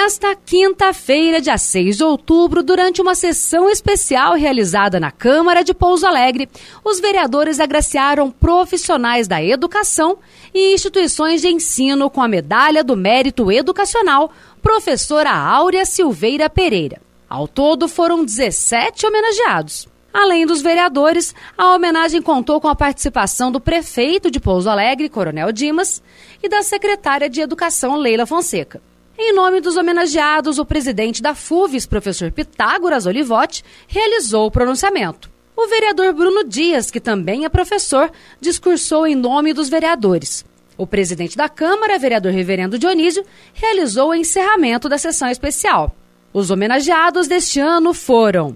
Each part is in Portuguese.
Nesta quinta-feira, dia 6 de outubro, durante uma sessão especial realizada na Câmara de Pouso Alegre, os vereadores agraciaram profissionais da educação e instituições de ensino com a Medalha do Mérito Educacional, professora Áurea Silveira Pereira. Ao todo, foram 17 homenageados. Além dos vereadores, a homenagem contou com a participação do prefeito de Pouso Alegre, Coronel Dimas, e da secretária de Educação, Leila Fonseca. Em nome dos homenageados, o presidente da FUVES, professor Pitágoras Olivotti, realizou o pronunciamento. O vereador Bruno Dias, que também é professor, discursou em nome dos vereadores. O presidente da Câmara, vereador Reverendo Dionísio, realizou o encerramento da sessão especial. Os homenageados deste ano foram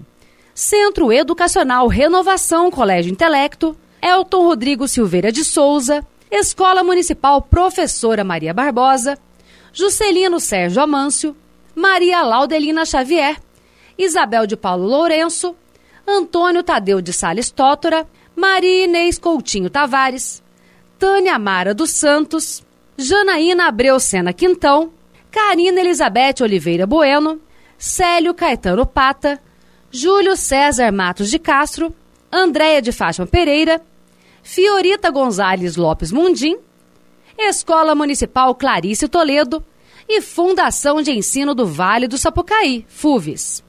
Centro Educacional Renovação Colégio Intelecto, Elton Rodrigo Silveira de Souza, Escola Municipal Professora Maria Barbosa, Juscelino Sérgio Amâncio, Maria Laudelina Xavier, Isabel de Paulo Lourenço, Antônio Tadeu de Sales Tótora, Maria Inês Coutinho Tavares, Tânia Mara dos Santos, Janaína Abreu Sena Quintão, Karina Elizabeth Oliveira Bueno, Célio Caetano Pata, Júlio César Matos de Castro, Andréia de Fátima Pereira, Fiorita Gonzalez Lopes Mundim, Escola Municipal Clarice Toledo e Fundação de Ensino do Vale do Sapucaí, FUVES.